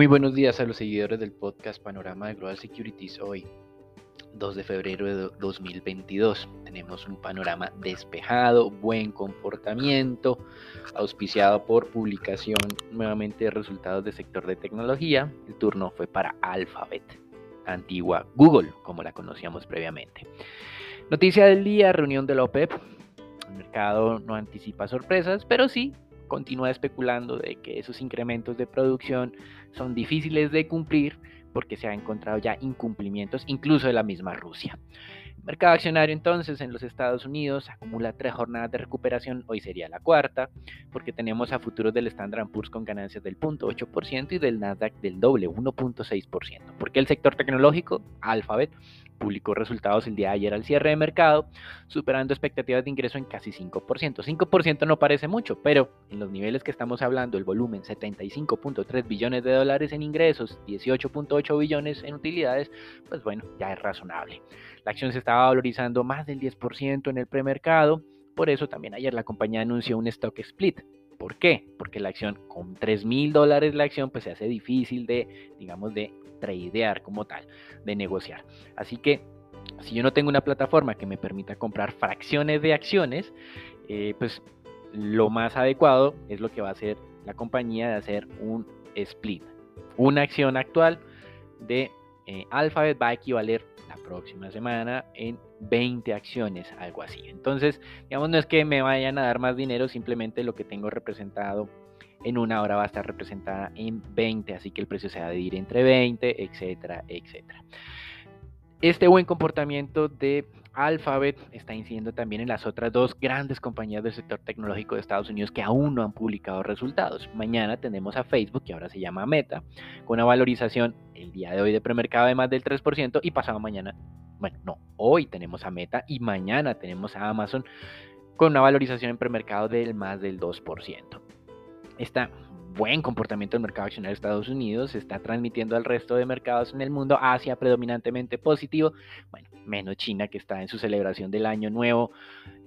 Muy buenos días a los seguidores del podcast Panorama de Global Securities hoy. 2 de febrero de 2022. Tenemos un panorama despejado, buen comportamiento, auspiciado por publicación nuevamente de resultados del sector de tecnología. El turno fue para Alphabet, antigua Google, como la conocíamos previamente. Noticia del día, reunión de la OPEP. El mercado no anticipa sorpresas, pero sí continúa especulando de que esos incrementos de producción son difíciles de cumplir porque se ha encontrado ya incumplimientos incluso de la misma Rusia. Mercado accionario entonces en los Estados Unidos acumula tres jornadas de recuperación, hoy sería la cuarta, porque tenemos a futuros del Standard Poor's con ganancias del 0.8% y del Nasdaq del doble, 1.6%. Porque el sector tecnológico, Alphabet, publicó resultados el día de ayer al cierre de mercado, superando expectativas de ingreso en casi 5%. 5% no parece mucho, pero en los niveles que estamos hablando, el volumen 75.3 billones de dólares en ingresos, 18.8 billones en utilidades, pues bueno, ya es razonable. La acción se estaba valorizando más del 10% en el premercado, por eso también ayer la compañía anunció un stock split, ¿Por qué? Porque la acción con 3 mil dólares la acción pues se hace difícil de, digamos, de tradear como tal, de negociar. Así que si yo no tengo una plataforma que me permita comprar fracciones de acciones, eh, pues lo más adecuado es lo que va a hacer la compañía de hacer un split. Una acción actual de eh, Alphabet va a equivaler la próxima semana en 20 acciones, algo así. Entonces, digamos, no es que me vayan a dar más dinero, simplemente lo que tengo representado en una hora va a estar representada en 20, así que el precio se va a dividir entre 20, etcétera, etcétera. Este buen comportamiento de Alphabet está incidiendo también en las otras dos grandes compañías del sector tecnológico de Estados Unidos que aún no han publicado resultados. Mañana tenemos a Facebook, que ahora se llama Meta, con una valorización el día de hoy de premercado de más del 3% y pasado mañana bueno, no, hoy tenemos a Meta y mañana tenemos a Amazon con una valorización en premercado del más del 2%. Este buen comportamiento del mercado accionario de Estados Unidos se está transmitiendo al resto de mercados en el mundo, Asia predominantemente positivo, bueno, menos China que está en su celebración del año nuevo.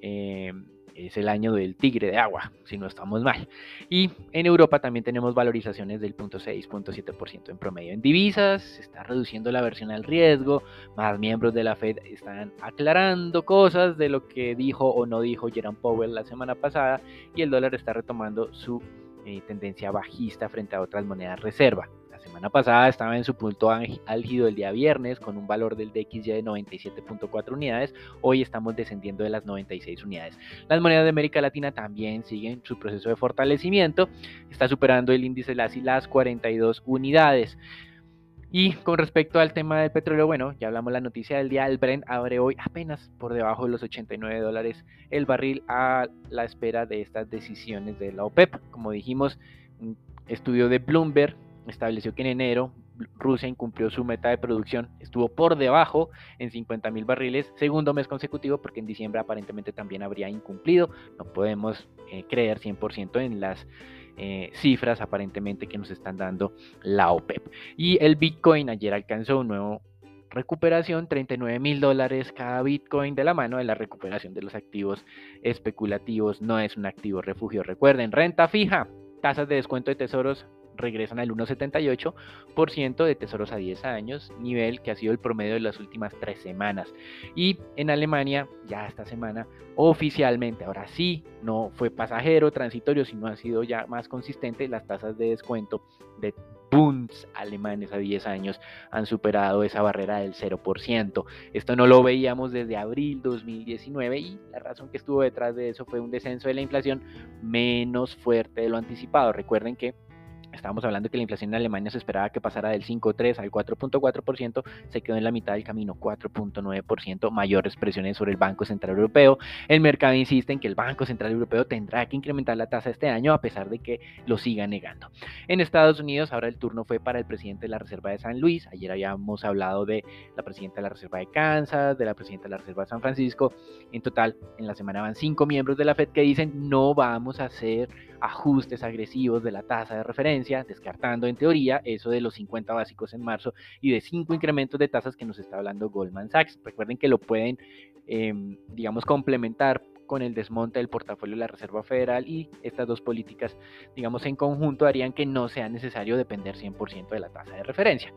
Eh, es el año del tigre de agua, si no estamos mal. Y en Europa también tenemos valorizaciones del 0.6, 0.7% en promedio. En divisas se está reduciendo la versión al riesgo, más miembros de la Fed están aclarando cosas de lo que dijo o no dijo Jerome Powell la semana pasada y el dólar está retomando su eh, tendencia bajista frente a otras monedas reserva semana pasada estaba en su punto álgido el día viernes con un valor del DXY de 97.4 unidades. Hoy estamos descendiendo de las 96 unidades. Las monedas de América Latina también siguen su proceso de fortalecimiento. Está superando el índice LASI las 42 unidades. Y con respecto al tema del petróleo, bueno, ya hablamos la noticia del día, el Brent abre hoy apenas por debajo de los 89 dólares el barril a la espera de estas decisiones de la OPEP. Como dijimos, un estudio de Bloomberg estableció que en enero Rusia incumplió su meta de producción, estuvo por debajo en 50 mil barriles, segundo mes consecutivo, porque en diciembre aparentemente también habría incumplido. No podemos eh, creer 100% en las eh, cifras aparentemente que nos están dando la OPEP. Y el Bitcoin ayer alcanzó un nuevo recuperación, 39 mil dólares cada Bitcoin de la mano de la recuperación de los activos especulativos. No es un activo refugio. Recuerden, renta fija, tasas de descuento de tesoros regresan al 1,78% de tesoros a 10 años, nivel que ha sido el promedio de las últimas tres semanas. Y en Alemania, ya esta semana, oficialmente, ahora sí, no fue pasajero, transitorio, sino ha sido ya más consistente, las tasas de descuento de Bunds alemanes a 10 años han superado esa barrera del 0%. Esto no lo veíamos desde abril 2019 y la razón que estuvo detrás de eso fue un descenso de la inflación menos fuerte de lo anticipado. Recuerden que Estábamos hablando que la inflación en Alemania se esperaba que pasara del 5,3 al 4,4%, se quedó en la mitad del camino, 4,9%, mayores presiones sobre el Banco Central Europeo. El mercado insiste en que el Banco Central Europeo tendrá que incrementar la tasa este año a pesar de que lo siga negando. En Estados Unidos, ahora el turno fue para el presidente de la Reserva de San Luis. Ayer habíamos hablado de la presidenta de la Reserva de Kansas, de la presidenta de la Reserva de San Francisco. En total, en la semana van cinco miembros de la Fed que dicen no vamos a hacer ajustes agresivos de la tasa de referencia, descartando en teoría eso de los 50 básicos en marzo y de cinco incrementos de tasas que nos está hablando Goldman Sachs. Recuerden que lo pueden, em, digamos, complementar con el desmonte del portafolio de la Reserva Federal y estas dos políticas, digamos, en conjunto harían que no sea necesario depender 100% de la tasa de referencia.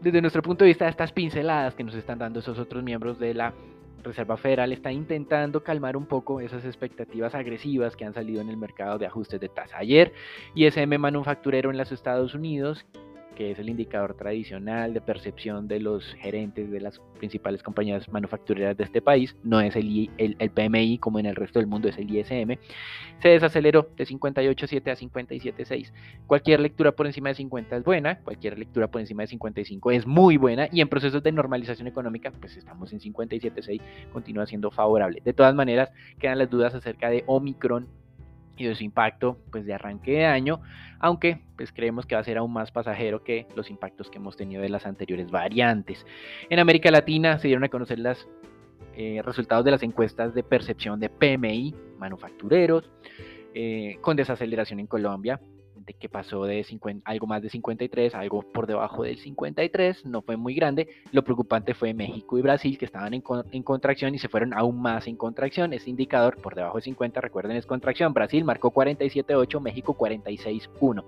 Desde nuestro punto de vista, estas pinceladas que nos están dando esos otros miembros de la Reserva Federal está intentando calmar un poco esas expectativas agresivas que han salido en el mercado de ajustes de tasa. Ayer, ISM manufacturero en los Estados Unidos que es el indicador tradicional de percepción de los gerentes de las principales compañías manufactureras de este país, no es el, el, PMI como en el resto del mundo, es el ISM, se desaceleró de 58.7 a 57.6. Cualquier lectura por encima de 50 es buena, cualquier lectura por encima de 55 es muy buena y en procesos de normalización económica, pues estamos en 57.6, continúa siendo favorable. De todas maneras, quedan las dudas acerca de Omicron y de su impacto pues de arranque de año, aunque pues creemos que va a ser aún más pasajero que los impactos que hemos tenido de las anteriores variantes. En América Latina se dieron a conocer los eh, resultados de las encuestas de percepción de PMI manufactureros, eh, con desaceleración en Colombia, que pasó de algo más de 53 a algo por debajo del 53, no fue muy grande. Lo preocupante fue México y Brasil, que estaban en, en contracción y se fueron aún más en contracción. Ese indicador por debajo de 50, recuerden, es contracción. Brasil marcó 47.8, México 46.1.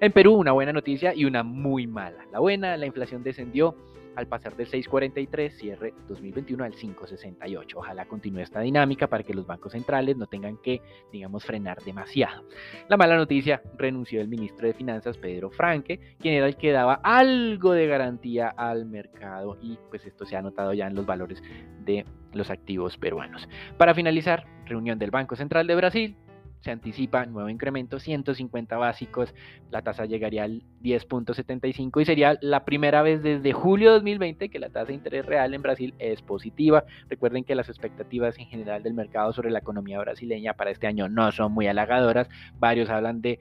En Perú, una buena noticia y una muy mala. La buena, la inflación descendió al pasar del 6.43 cierre 2021 al 5.68. Ojalá continúe esta dinámica para que los bancos centrales no tengan que, digamos, frenar demasiado. La mala noticia, renunció el ministro de Finanzas Pedro Franque, quien era el que daba algo de garantía al mercado y pues esto se ha notado ya en los valores de los activos peruanos. Para finalizar, reunión del Banco Central de Brasil, se anticipa nuevo incremento, 150 básicos, la tasa llegaría al 10.75 y sería la primera vez desde julio de 2020 que la tasa de interés real en Brasil es positiva. Recuerden que las expectativas en general del mercado sobre la economía brasileña para este año no son muy halagadoras, varios hablan de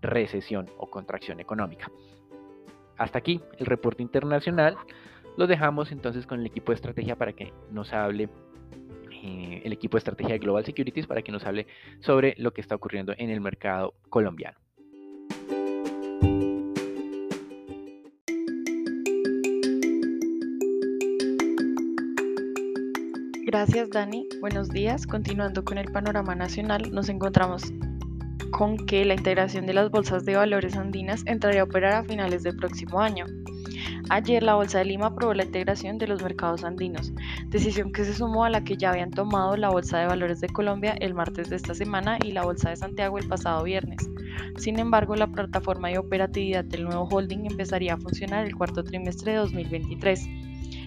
recesión o contracción económica. Hasta aquí el reporte internacional. Lo dejamos entonces con el equipo de estrategia para que nos hable eh, el equipo de estrategia de Global Securities para que nos hable sobre lo que está ocurriendo en el mercado colombiano. Gracias Dani, buenos días. Continuando con el panorama nacional, nos encontramos con que la integración de las bolsas de valores andinas entraría a operar a finales del próximo año. Ayer la Bolsa de Lima aprobó la integración de los mercados andinos, decisión que se sumó a la que ya habían tomado la Bolsa de Valores de Colombia el martes de esta semana y la Bolsa de Santiago el pasado viernes. Sin embargo, la plataforma de operatividad del nuevo holding empezaría a funcionar el cuarto trimestre de 2023.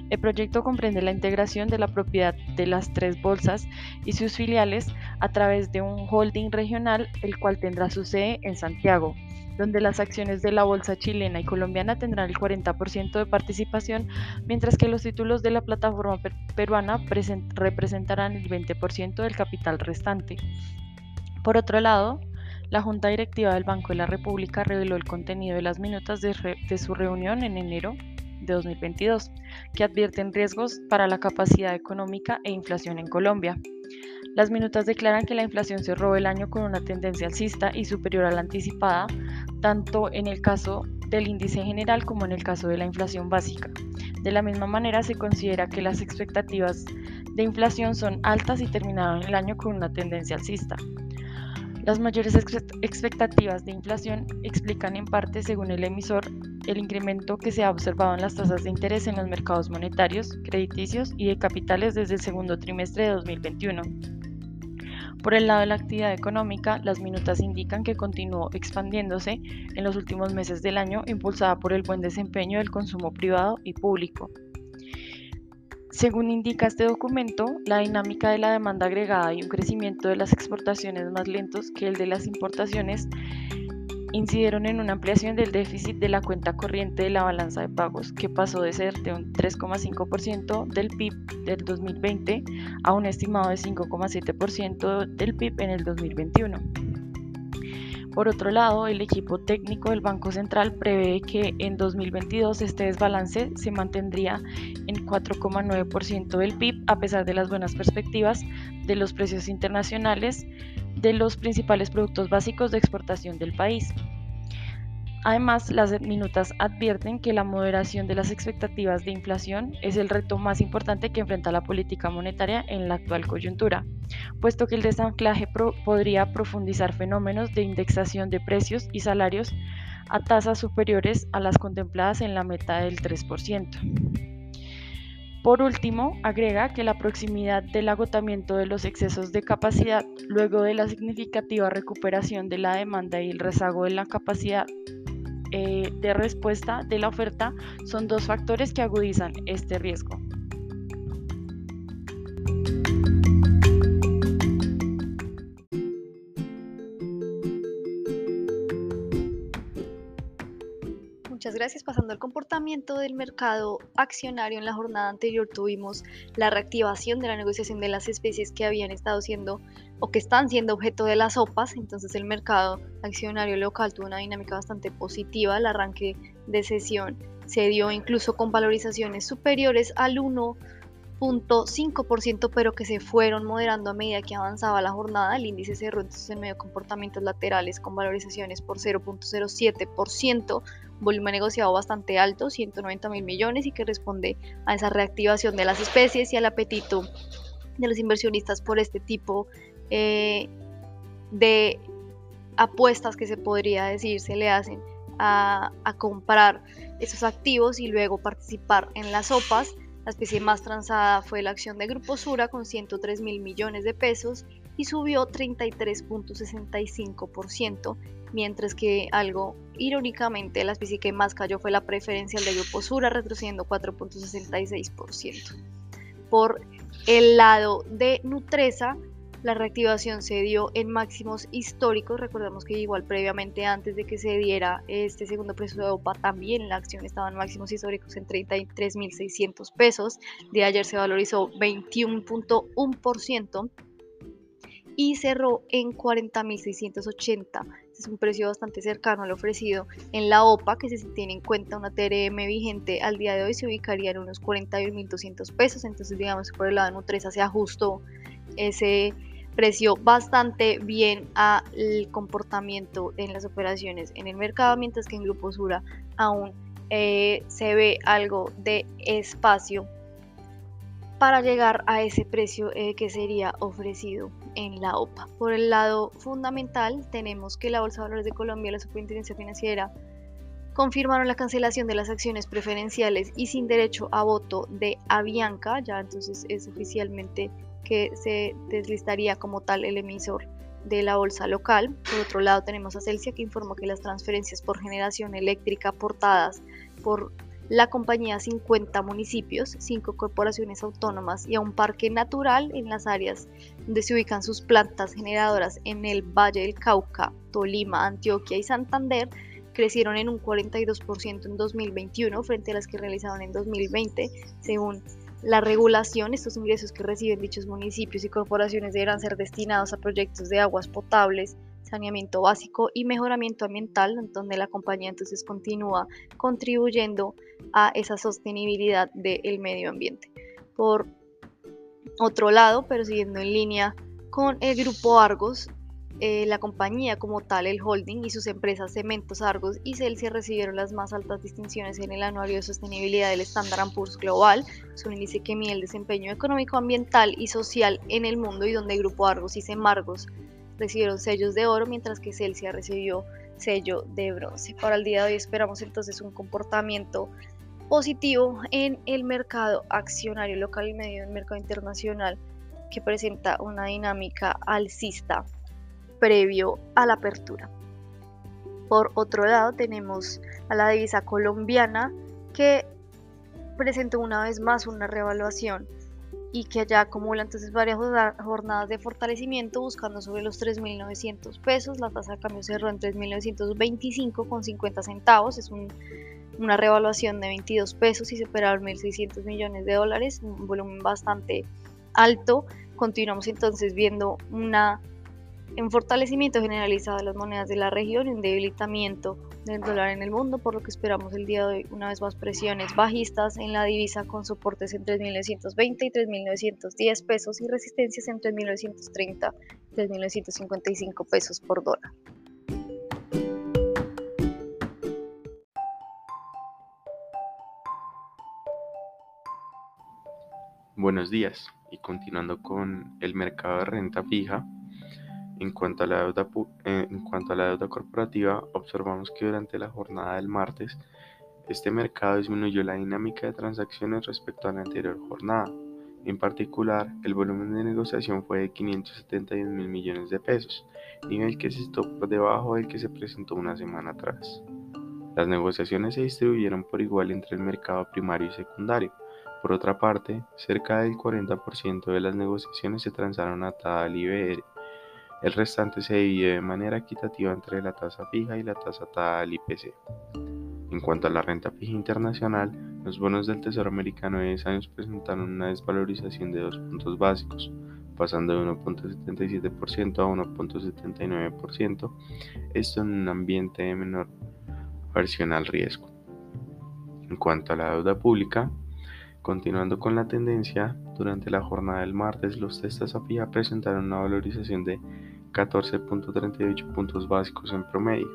El proyecto comprende la integración de la propiedad de las tres bolsas y sus filiales a través de un holding regional, el cual tendrá su sede en Santiago, donde las acciones de la bolsa chilena y colombiana tendrán el 40% de participación, mientras que los títulos de la plataforma peruana representarán el 20% del capital restante. Por otro lado, la Junta Directiva del Banco de la República reveló el contenido de las minutas de, de su reunión en enero de 2022, que advierten riesgos para la capacidad económica e inflación en Colombia. Las minutas declaran que la inflación cerró el año con una tendencia alcista y superior a la anticipada, tanto en el caso del índice general como en el caso de la inflación básica. De la misma manera, se considera que las expectativas de inflación son altas y terminaron el año con una tendencia alcista. Las mayores expectativas de inflación explican en parte, según el emisor, el incremento que se ha observado en las tasas de interés en los mercados monetarios, crediticios y de capitales desde el segundo trimestre de 2021. Por el lado de la actividad económica, las minutas indican que continuó expandiéndose en los últimos meses del año, impulsada por el buen desempeño del consumo privado y público. Según indica este documento, la dinámica de la demanda agregada y un crecimiento de las exportaciones más lentos que el de las importaciones incidieron en una ampliación del déficit de la cuenta corriente de la balanza de pagos, que pasó de ser de un 3,5% del PIB del 2020 a un estimado de 5,7% del PIB en el 2021. Por otro lado, el equipo técnico del Banco Central prevé que en 2022 este desbalance se mantendría en 4,9% del PIB a pesar de las buenas perspectivas de los precios internacionales de los principales productos básicos de exportación del país. Además, las minutas advierten que la moderación de las expectativas de inflación es el reto más importante que enfrenta la política monetaria en la actual coyuntura, puesto que el desanclaje podría profundizar fenómenos de indexación de precios y salarios a tasas superiores a las contempladas en la meta del 3%. Por último, agrega que la proximidad del agotamiento de los excesos de capacidad luego de la significativa recuperación de la demanda y el rezago de la capacidad eh, de respuesta de la oferta son dos factores que agudizan este riesgo. Gracias. Pasando al comportamiento del mercado accionario, en la jornada anterior tuvimos la reactivación de la negociación de las especies que habían estado siendo o que están siendo objeto de las OPAs. Entonces el mercado accionario local tuvo una dinámica bastante positiva. El arranque de sesión se dio incluso con valorizaciones superiores al 1 0.5%, pero que se fueron moderando a medida que avanzaba la jornada. El índice cerró entonces en medio de comportamientos laterales con valorizaciones por 0.07%, volumen negociado bastante alto, 190 mil millones, y que responde a esa reactivación de las especies y al apetito de los inversionistas por este tipo eh, de apuestas que se podría decir se le hacen a, a comprar esos activos y luego participar en las sopas. La especie más transada fue la acción de Grupo Sura con 103 mil millones de pesos y subió 33.65%, mientras que algo irónicamente la especie que más cayó fue la preferencial de Grupo Sura, retrocediendo 4.66%. Por el lado de Nutresa, la reactivación se dio en máximos históricos. Recordemos que igual previamente antes de que se diera este segundo precio de OPA, también la acción estaba en máximos históricos en 33.600 pesos. De ayer se valorizó 21.1% y cerró en 40.680. es un precio bastante cercano al ofrecido en la OPA, que si se tiene en cuenta una TRM vigente al día de hoy se ubicaría en unos 41.200 pesos. Entonces digamos que por el lado de Nutresa se ajustó ese precio bastante bien al comportamiento en las operaciones en el mercado, mientras que en Grupo Sura aún eh, se ve algo de espacio para llegar a ese precio eh, que sería ofrecido en la OPA. Por el lado fundamental, tenemos que la Bolsa de Valores de Colombia y la Superintendencia Financiera confirmaron la cancelación de las acciones preferenciales y sin derecho a voto de Avianca, ya entonces es oficialmente que se deslistaría como tal el emisor de la bolsa local. Por otro lado tenemos a Celsia que informó que las transferencias por generación eléctrica aportadas por la compañía 50 municipios, 5 corporaciones autónomas y a un parque natural en las áreas donde se ubican sus plantas generadoras en el Valle del Cauca, Tolima, Antioquia y Santander crecieron en un 42% en 2021 frente a las que realizaron en 2020, según la regulación, estos ingresos que reciben dichos municipios y corporaciones deberán ser destinados a proyectos de aguas potables, saneamiento básico y mejoramiento ambiental, donde la compañía entonces continúa contribuyendo a esa sostenibilidad del medio ambiente. Por otro lado, pero siguiendo en línea con el grupo Argos, eh, la compañía como tal, el holding y sus empresas Cementos Argos y Celsia recibieron las más altas distinciones en el anuario de sostenibilidad del Standard Poor's Global, es un índice que mide el desempeño económico, ambiental y social en el mundo y donde el Grupo Argos y Semargos recibieron sellos de oro, mientras que Celsia recibió sello de bronce. Para el día de hoy esperamos entonces un comportamiento positivo en el mercado accionario local y medio del mercado internacional que presenta una dinámica alcista previo a la apertura. Por otro lado tenemos a la divisa colombiana que presentó una vez más una revaluación y que allá acumula entonces varias jornadas de fortalecimiento buscando sobre los 3.900 pesos. La tasa de cambio cerró en 3.925 con 50 centavos. Es una revaluación de 22 pesos y superaron 1.600 millones de dólares, un volumen bastante alto. Continuamos entonces viendo una en fortalecimiento generalizado de las monedas de la región un debilitamiento del dólar en el mundo, por lo que esperamos el día de hoy una vez más presiones bajistas en la divisa con soportes en 3.920 y 3.910 pesos y resistencias en 3.930 y 3.955 pesos por dólar. Buenos días y continuando con el mercado de renta fija, en cuanto, a la deuda, eh, en cuanto a la deuda corporativa, observamos que durante la jornada del martes, este mercado disminuyó la dinámica de transacciones respecto a la anterior jornada. En particular, el volumen de negociación fue de 571 mil millones de pesos, nivel que se situó por debajo del que se presentó una semana atrás. Las negociaciones se distribuyeron por igual entre el mercado primario y secundario. Por otra parte, cerca del 40% de las negociaciones se transaron a al IBR, el restante se divide de manera equitativa entre la tasa fija y la tasa atada al IPC. En cuanto a la renta fija internacional, los bonos del Tesoro americano de 10 años presentaron una desvalorización de dos puntos básicos, pasando de 1.77% a 1.79%, esto en un ambiente de menor aversión al riesgo. En cuanto a la deuda pública, continuando con la tendencia, durante la jornada del martes los testas a fija presentaron una valorización de 14.38 puntos básicos en promedio.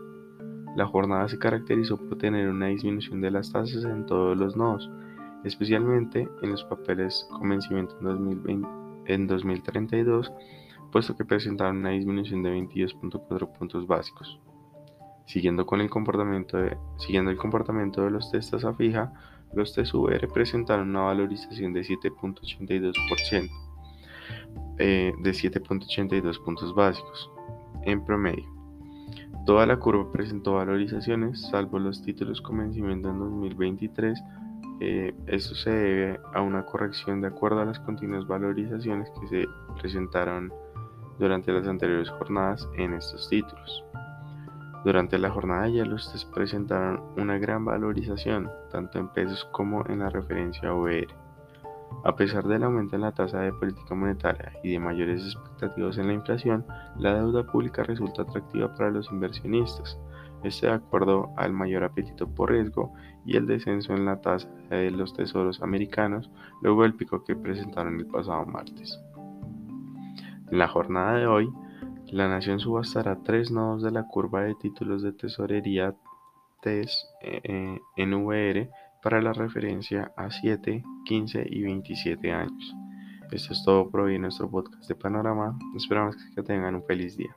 La jornada se caracterizó por tener una disminución de las tasas en todos los nodos, especialmente en los papeles con vencimiento en, en 2032, puesto que presentaron una disminución de 22.4 puntos básicos. Siguiendo, con el comportamiento de, siguiendo el comportamiento de los testas a fija, los TSUR presentaron una valorización de 7.82%. Eh, de 7.82 puntos básicos en promedio. Toda la curva presentó valorizaciones, salvo los títulos con vencimiento en 2023. Eh, esto se debe a una corrección de acuerdo a las continuas valorizaciones que se presentaron durante las anteriores jornadas en estos títulos. Durante la jornada ya los test presentaron una gran valorización, tanto en pesos como en la referencia OER. A pesar del aumento en la tasa de política monetaria y de mayores expectativas en la inflación, la deuda pública resulta atractiva para los inversionistas. Esto de acuerdo al mayor apetito por riesgo y el descenso en la tasa de los tesoros americanos luego del pico que presentaron el pasado martes. En la jornada de hoy, la nación subastará tres nodos de la curva de títulos de tesorería TES eh, en VR para la referencia a 7, 15 y 27 años. Esto es todo por hoy en nuestro podcast de Panorama. Esperamos que tengan un feliz día.